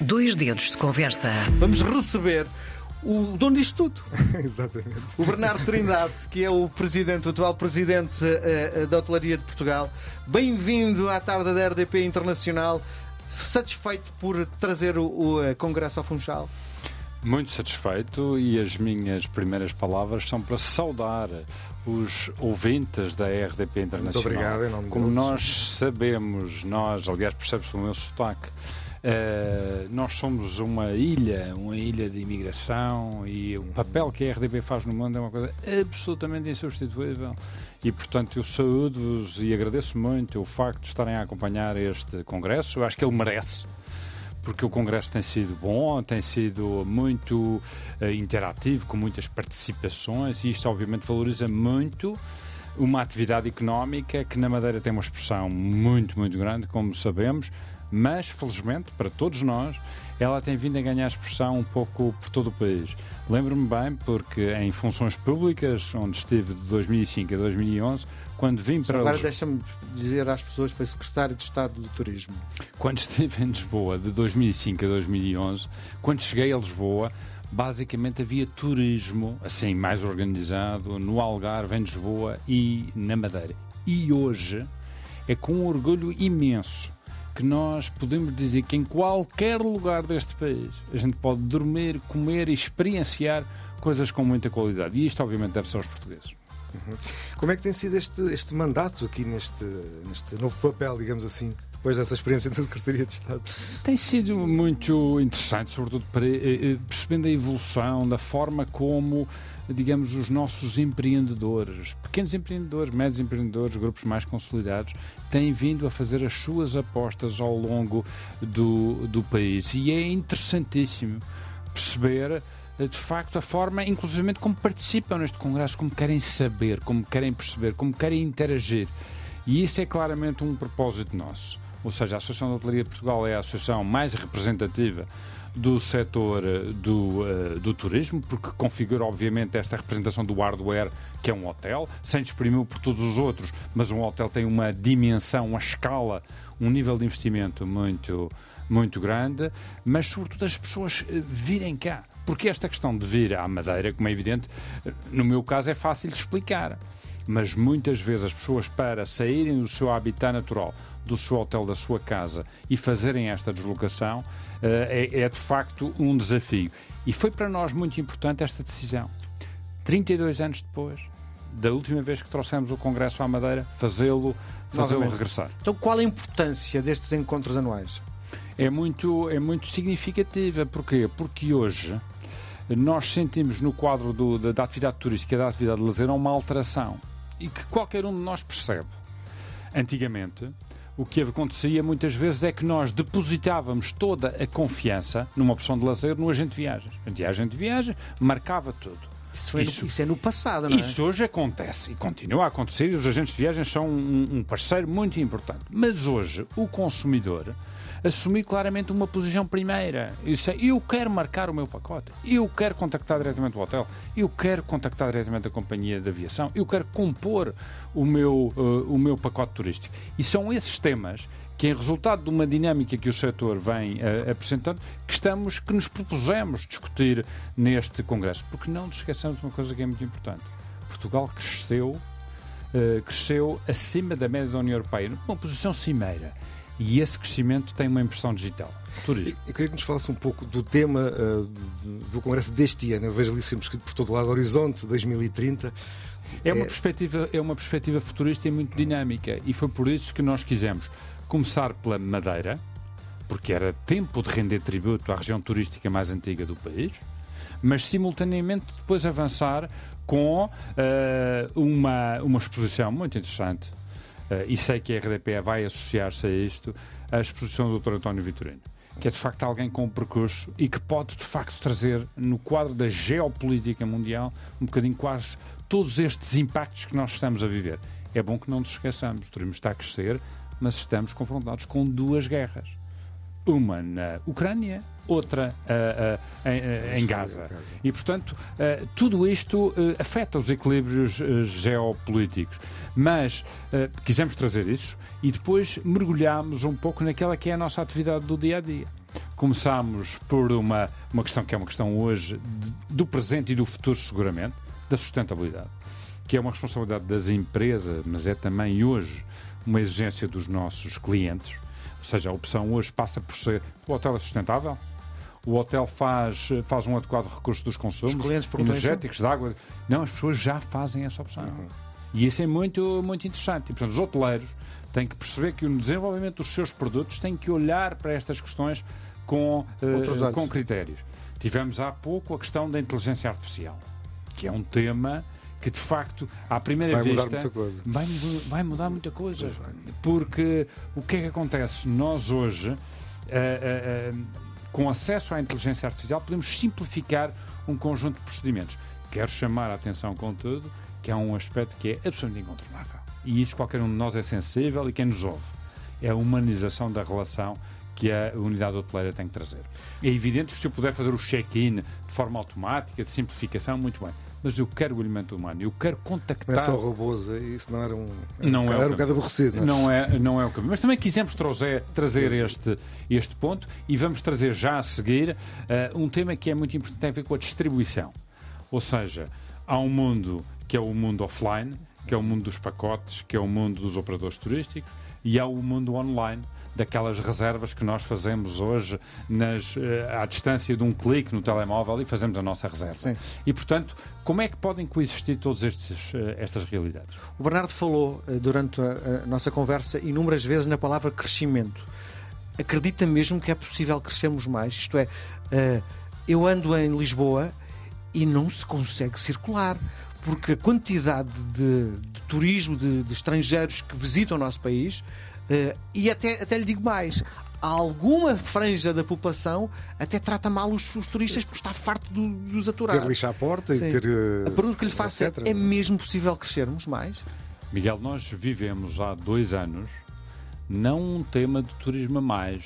Dois dedos de conversa. Vamos receber o dono disto tudo, Exatamente. o Bernardo Trindade, que é o presidente, o atual presidente eh, da Hotelaria de Portugal. Bem-vindo à tarde da RDP Internacional. Satisfeito por trazer o, o, eh, Congresso ao Funchal? Muito satisfeito e as minhas primeiras palavras são para saudar os ouvintes da RDP Internacional. Muito obrigado, em nome Como nós sabemos, nós, aliás, percebe-se pelo meu sotaque, eh, nós somos uma ilha, uma ilha de imigração e o papel que a RDP faz no mundo é uma coisa absolutamente insubstituível. E, portanto, eu saúdo-vos e agradeço muito o facto de estarem a acompanhar este congresso. Eu acho que ele merece porque o Congresso tem sido bom, tem sido muito eh, interativo, com muitas participações, e isto obviamente valoriza muito uma atividade económica que na Madeira tem uma expressão muito, muito grande, como sabemos, mas felizmente para todos nós ela tem vindo a ganhar expressão um pouco por todo o país. Lembro-me bem porque em funções públicas, onde estive de 2005 a 2011, quando vim para Agora deixa-me dizer às pessoas que foi secretário de Estado do Turismo. quando estive em Lisboa de 2005 a 2011, quando cheguei a Lisboa, basicamente havia turismo, assim, mais organizado, no Algarve, em Lisboa e na Madeira. E hoje é com um orgulho imenso que nós podemos dizer que em qualquer lugar deste país a gente pode dormir, comer e experienciar coisas com muita qualidade. E isto, obviamente, deve ser aos portugueses. Como é que tem sido este, este mandato aqui neste, neste novo papel, digamos assim, depois dessa experiência da Secretaria de Estado? Tem sido muito interessante, sobretudo para, eh, eh, percebendo a evolução da forma como, digamos, os nossos empreendedores, pequenos empreendedores, médios empreendedores, grupos mais consolidados, têm vindo a fazer as suas apostas ao longo do, do país. E é interessantíssimo perceber eh, de facto a forma, inclusive como participam neste congresso, como querem saber, como querem perceber, como querem interagir. E isso é claramente um propósito nosso. Ou seja, a Associação de Hotelaria de Portugal é a associação mais representativa do setor eh, do, eh, do turismo, porque configura, obviamente, esta representação do hardware, que é um hotel, sem exprimir por todos os outros, mas um hotel tem uma dimensão, uma escala, um nível de investimento muito, muito grande, mas, sobretudo, as pessoas eh, virem cá. Porque esta questão de vir à Madeira, como é evidente, no meu caso é fácil de explicar mas muitas vezes as pessoas, para saírem do seu habitat natural, do seu hotel, da sua casa e fazerem esta deslocação, eh, é, é de facto um desafio. E foi para nós muito importante esta decisão. 32 anos depois da última vez que trouxemos o Congresso à Madeira, fazê-lo Novamente. regressar. Então, qual a importância destes encontros anuais? É muito, é muito significativa. Porquê? Porque hoje nós sentimos no quadro do- da, da atividade turística e da atividade de lazer uma alteração e que qualquer um de nós percebe. Antigamente, o que acontecia muitas vezes é que nós depositávamos toda a confiança numa opção de lazer no agente de viagens. O agente de viagem marcava tudo. Isso, foi no- Isso. isso é no passado, não é? Isso hoje acontece e continua a acontecer e os agentes de viagens são um, um parceiro muito importante. Mas hoje o consumidor assumiu claramente uma posição primeira. Isso é, eu quero marcar o meu pacote, eu quero contactar diretamente o hotel, eu quero contactar diretamente a companhia de aviação, eu quero compor o meu, eh, o meu pacote turístico. E são esses temas que, em resultado de uma dinâmica que o setor vem eh, apresentando, que estamos, que nos propusemos discutir neste Congresso. Porque não nos esqueçamos de uma coisa que é muito importante. Portugal cresceu, eh, cresceu acima da média da União Europeia, numa posição cimeira. E esse crescimento tem uma impressão digital. Turismo. Eu queria que nos falasse um pouco do tema eh, do, Congresso deste ano. Eu vejo ali sempre escrito por todo lado Horizonte 2030. É uma, É. perspectiva, é uma perspectiva futurista e muito dinâmica. E foi por isso que nós quisemos começar pela Madeira, porque era tempo de render tributo à região turística mais antiga do país, mas simultaneamente depois avançar com eh, uma, uma exposição muito interessante. Eh, e sei que a RDP vai associar-se a isto, a exposição do Dr. António Vitorino. Que é de facto alguém com um percurso e que pode de facto trazer no quadro da geopolítica mundial um bocadinho quase todos estes impactos que nós estamos a viver. É bom que não nos esqueçamos, o turismo está a crescer, mas estamos confrontados com duas guerras. Uma na Ucrânia, outra ah, ah, em, ah, em Gaza. E, portanto, tudo isto afeta os equilíbrios geopolíticos. Mas quisemos trazer isso e depois mergulhámos um pouco naquela que é a nossa atividade do dia a dia. Começámos por uma, uma questão que é uma questão hoje de, do presente e do futuro, seguramente, da sustentabilidade, que é uma responsabilidade das empresas, mas é também hoje uma exigência dos nossos clientes. Ou seja, a opção hoje passa por ser o hotel é sustentável, o hotel faz, faz um adequado recurso dos consumos energéticos, de água. Não, as pessoas já fazem essa opção. Uhum. E isso é muito, muito interessante. E, portanto, os hoteleiros têm que perceber que o desenvolvimento dos seus produtos tem que olhar para estas questões com, uh, com critérios. Tivemos há pouco a questão da inteligência artificial, que é um tema que de facto, à primeira vai vista, mudar muita coisa. Vai, vai mudar muita coisa. Porque o que é que acontece? Nós hoje, uh, uh, com acesso à inteligência artificial, podemos simplificar um conjunto de procedimentos. Quero chamar a atenção, contudo, que há um aspecto que é absolutamente incontornável. E isso qualquer um de nós é sensível e quem nos ouve. É a humanização da relação que a unidade hoteleira tem que trazer. É evidente que se eu puder fazer o check-in de forma automática, de simplificação, muito bem. Mas eu quero o elemento humano, eu quero contactar. Não é só robôs, é isso não era um. Não era, é um bocado aborrecido. Não é? não é, não é o caminho. Mas também quisemos trazer, trazer este, este ponto e vamos trazer já a seguir uh, um tema que é muito importante, tem a ver com a distribuição. Ou seja, há um mundo que é o mundo offline, que é o mundo dos pacotes, que é o mundo dos operadores turísticos, e há o mundo online, daquelas reservas que nós fazemos hoje nas, eh, à distância de um clique no telemóvel e fazemos a nossa reserva. Sim. E, portanto, como é que podem coexistir todas eh, estas realidades? O Bernardo falou eh, durante a, a nossa conversa inúmeras vezes na palavra crescimento. Acredita mesmo que é possível crescermos mais? Isto é, eu ando em Lisboa e não se consegue circular porque a quantidade de, de turismo de, de, estrangeiros que visitam o nosso país, uh, e até, até lhe digo mais, alguma franja da população até trata mal os, os turistas por estar farto do, dos aturar. Ter lixo à porta Sim. e ter. Uh, a pergunta que lhe faço é: é mesmo possível crescermos mais? Miguel, nós vivemos há dois anos não um tema de turismo a mais,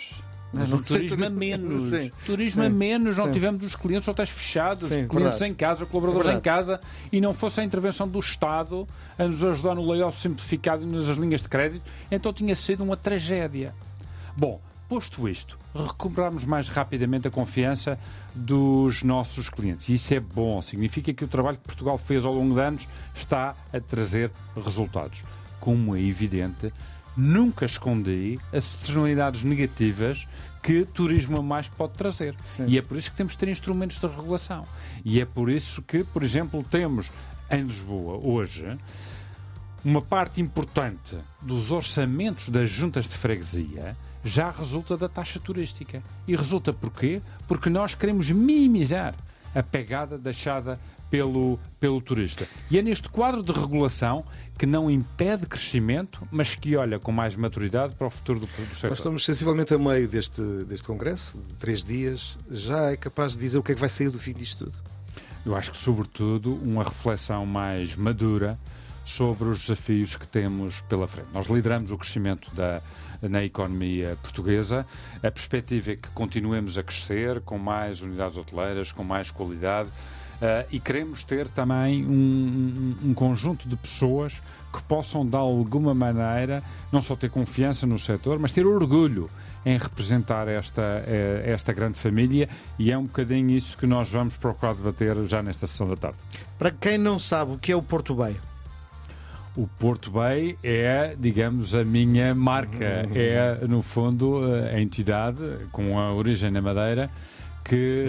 mas o turismo a menos. Sim. Turismo Sim. a menos, não Sim. tivemos os clientes hotéis fechados, Sim, clientes verdade. em casa, colaboradores é em casa, e não fosse a intervenção do Estado a nos ajudar no layoff simplificado e nas linhas de crédito, então tinha sido uma tragédia. Bom, posto isto, recuperarmos mais rapidamente a confiança dos nossos clientes. Isso é bom, significa que o trabalho que Portugal fez ao longo de anos está a trazer resultados. Como é evidente, nunca escondi as externalidades negativas que turismo a mais pode trazer. Sim. E é por isso que temos de ter instrumentos de regulação. E é por isso que, por exemplo, temos em Lisboa hoje uma parte importante dos orçamentos das juntas de freguesia já resulta da taxa turística. E resulta porquê? Porque nós queremos minimizar a pegada deixada pelo, pelo turista. E é neste quadro de regulação que não impede crescimento, mas que olha com mais maturidade para o futuro do, do setor. Nós estamos sensivelmente a meio deste, deste congresso, de três dias. Já é capaz de dizer o que é que vai sair do fim disto tudo? Eu acho que, sobretudo, uma reflexão mais madura sobre os desafios que temos pela frente. Nós lideramos o crescimento da, na economia portuguesa. A perspectiva é que continuemos a crescer com mais unidades hoteleiras, com mais qualidade, Uh, e queremos ter também um, um, um, conjunto de pessoas que possam, de alguma maneira, não só ter confiança no setor, mas ter orgulho em representar esta, eh, esta grande família e é um bocadinho isso que nós vamos procurar debater já nesta sessão da tarde. Para quem não sabe o que é o Porto Bay, o Porto Bay é, digamos, a minha marca. Uhum. É, no fundo, a entidade com a origem na Madeira que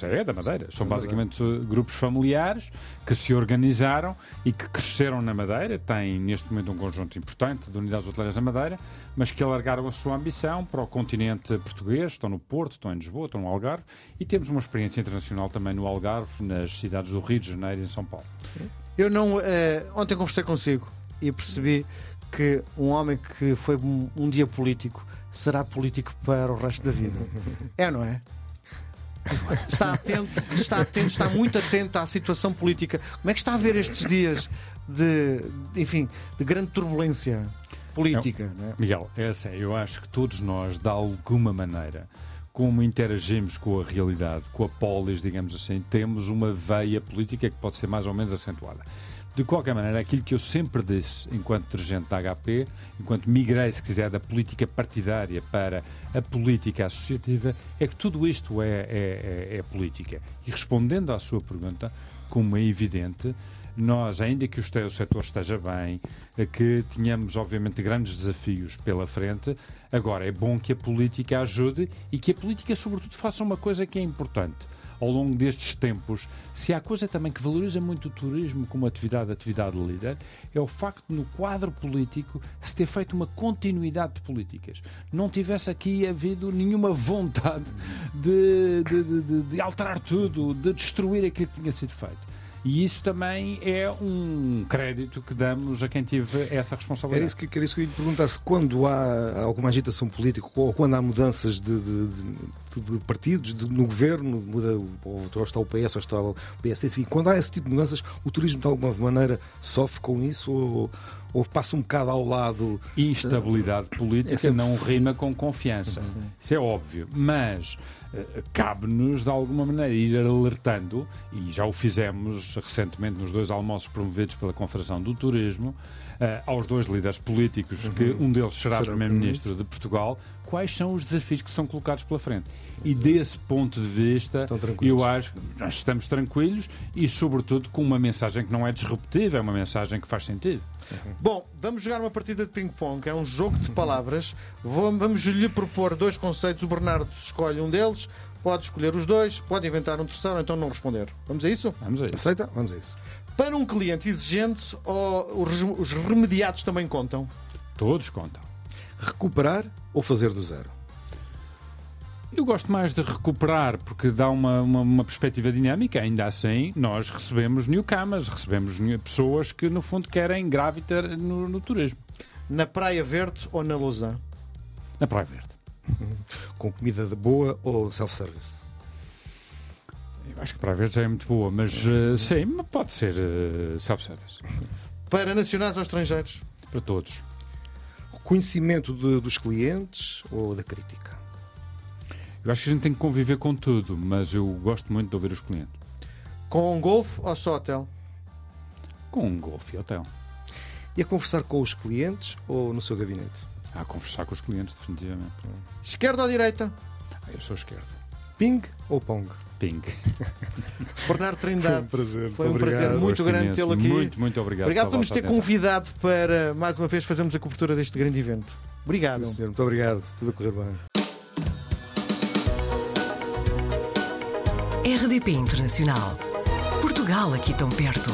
cá. é da Madeira. São basicamente grupos familiares que se organizaram e que cresceram na Madeira. Têm neste momento um conjunto importante de unidades hoteleiras na Madeira, mas que alargaram a sua ambição para o continente português. Estão no Porto, estão em Lisboa, estão no Algarve e temos uma experiência internacional também no Algarve, nas cidades do Rio de Janeiro e em São Paulo. Eu não. Eh, ontem conversei consigo e percebi que um homem que foi um, um dia político será político para o resto da vida. É, não é? Está atento, está atento, está muito atento à situação política. Como é que está a ver estes dias de, enfim, de grande turbulência política? Não, é? Miguel, é assim, eu acho que todos nós, de alguma maneira, como interagimos com a realidade, com a polis, digamos assim, temos uma veia política que pode ser mais ou menos acentuada. De qualquer maneira, aquilo que eu sempre disse enquanto dirigente da HP, enquanto migrei, se quiser, da política partidária para a política associativa, é que tudo isto é, é, é, é política. E respondendo à sua pergunta, como é evidente, nós, ainda que o setor esteja bem, que tenhamos, obviamente, grandes desafios pela frente, agora é bom que a política ajude e que a política, sobretudo, faça uma coisa que é importante ao longo destes tempos, se há coisa também que valoriza muito o turismo como atividade, atividade líder, é o facto de, no quadro político, se ter feito uma continuidade de políticas. Não tivesse aqui havido nenhuma vontade de, de, de, de alterar tudo, de destruir aquilo que tinha sido feito. E isso também é um crédito que damos a quem teve essa responsabilidade. Era isso que, era isso que eu ia perguntar, se quando há alguma agitação política ou quando há mudanças de, de, de, de partidos no governo, muda, ou está o PS ou está o PS, enfim, quando há esse tipo de mudanças, o turismo de alguma maneira sofre com isso ou, ou passa um bocado ao lado. Instabilidade política é sempre... não rima com confiança. Isso é óbvio. Mas uh, cabe-nos, de alguma maneira, ir alertando, e já o fizemos recentemente nos dois almoços promovidos pela Confederação do Turismo, uh, aos dois líderes políticos, uhum. que um deles será, será Primeiro-Ministro de Portugal, quais são os desafios que são colocados pela frente. E desse ponto de vista, eu acho que nós estamos tranquilos e, sobretudo, com uma mensagem que não é disruptiva, é uma mensagem que faz sentido. Uhum. Bom, vamos jogar uma partida de ping-pong, é um jogo de palavras. Vamos lhe propor dois conceitos. O Bernardo escolhe um deles, pode escolher os dois, pode inventar um terceiro ou então não responder. Vamos a isso? Vamos a isso. Aceita? Vamos a isso. Para um cliente exigente, os remediados também contam? Todos contam. Recuperar ou fazer do zero? Eu gosto mais de recuperar porque dá uma, uma, uma, perspectiva dinâmica. Ainda assim, nós recebemos newcomers, recebemos pessoas que, no fundo, querem gravitar no, no turismo. Na Praia Verde ou na Lausanne? Na Praia Verde. Com comida de boa ou self-service? Eu acho que Praia Verde já é muito boa, mas uh, sim, pode ser uh, self-service. Para nacionais ou estrangeiros? Para todos. Reconhecimento de, dos clientes ou da crítica? Eu acho que a gente tem que conviver com tudo, mas eu gosto muito de ouvir os clientes. Com um golfe ou só hotel? Com um golfe e hotel. E a conversar com os clientes ou no seu gabinete? A conversar com os clientes, definitivamente. Esquerda ou direita? Ah, eu sou esquerda. Ping ou pong? Ping. Bernardo Trindade. Foi um prazer. Foi um prazer muito grande tê-lo aqui. Muito, muito obrigado. Obrigado por nos ter convidado para mais uma vez fazermos a cobertura deste grande evento. Obrigado. Sim, senhor. Muito obrigado. Tudo a correr bem. RDP Internacional. Portugal aqui tão perto.